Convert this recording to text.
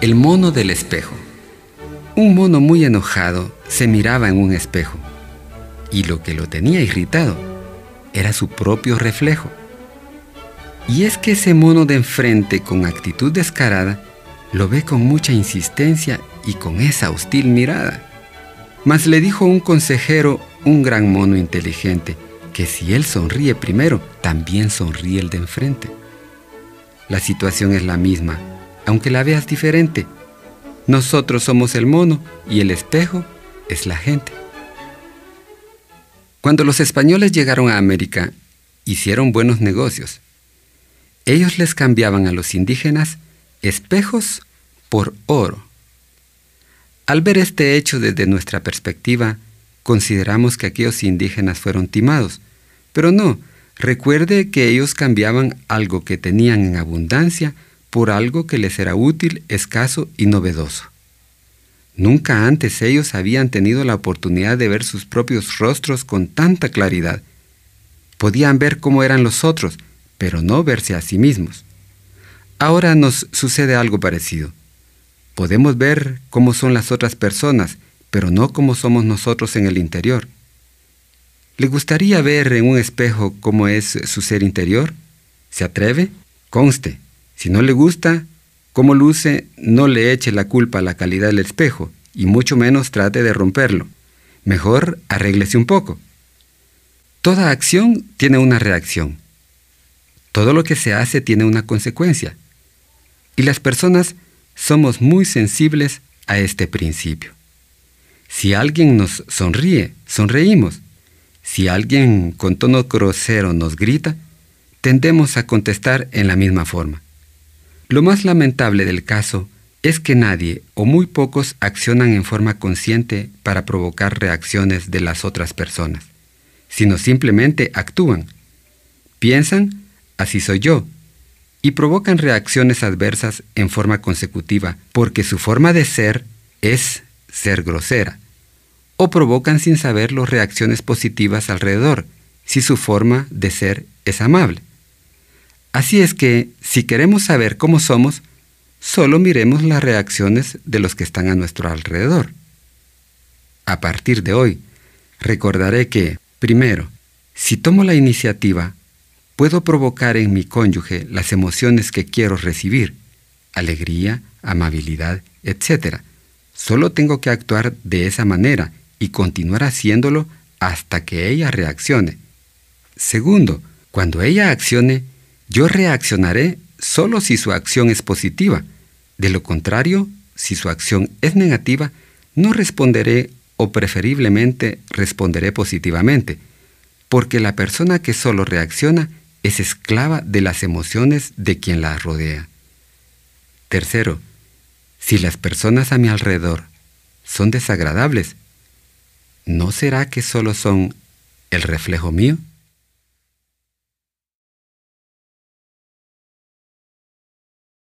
El mono del espejo. Un mono muy enojado se miraba en un espejo y lo que lo tenía irritado era su propio reflejo. Y es que ese mono de enfrente con actitud descarada lo ve con mucha insistencia y con esa hostil mirada. Mas le dijo un consejero, un gran mono inteligente, que si él sonríe primero, también sonríe el de enfrente. La situación es la misma, aunque la veas diferente. Nosotros somos el mono y el espejo es la gente. Cuando los españoles llegaron a América, hicieron buenos negocios. Ellos les cambiaban a los indígenas espejos por oro. Al ver este hecho desde nuestra perspectiva, consideramos que aquellos indígenas fueron timados, pero no, recuerde que ellos cambiaban algo que tenían en abundancia por algo que les era útil, escaso y novedoso. Nunca antes ellos habían tenido la oportunidad de ver sus propios rostros con tanta claridad. Podían ver cómo eran los otros, pero no verse a sí mismos. Ahora nos sucede algo parecido. Podemos ver cómo son las otras personas, pero no cómo somos nosotros en el interior. ¿Le gustaría ver en un espejo cómo es su ser interior? ¿Se atreve? Conste. Si no le gusta, cómo luce, no le eche la culpa a la calidad del espejo, y mucho menos trate de romperlo. Mejor arréglese un poco. Toda acción tiene una reacción. Todo lo que se hace tiene una consecuencia. Y las personas somos muy sensibles a este principio. Si alguien nos sonríe, sonreímos. Si alguien con tono grosero nos grita, tendemos a contestar en la misma forma. Lo más lamentable del caso es que nadie o muy pocos accionan en forma consciente para provocar reacciones de las otras personas, sino simplemente actúan. Piensan, así soy yo, y provocan reacciones adversas en forma consecutiva porque su forma de ser es ser grosera, o provocan sin saberlo reacciones positivas alrededor si su forma de ser es amable. Así es que, si queremos saber cómo somos, solo miremos las reacciones de los que están a nuestro alrededor. A partir de hoy, recordaré que, primero, si tomo la iniciativa, puedo provocar en mi cónyuge las emociones que quiero recibir, alegría, amabilidad, etc. Solo tengo que actuar de esa manera y continuar haciéndolo hasta que ella reaccione. Segundo, cuando ella accione, yo reaccionaré solo si su acción es positiva. De lo contrario, si su acción es negativa, no responderé o preferiblemente responderé positivamente, porque la persona que solo reacciona es esclava de las emociones de quien la rodea. Tercero, si las personas a mi alrededor son desagradables, ¿no será que solo son el reflejo mío?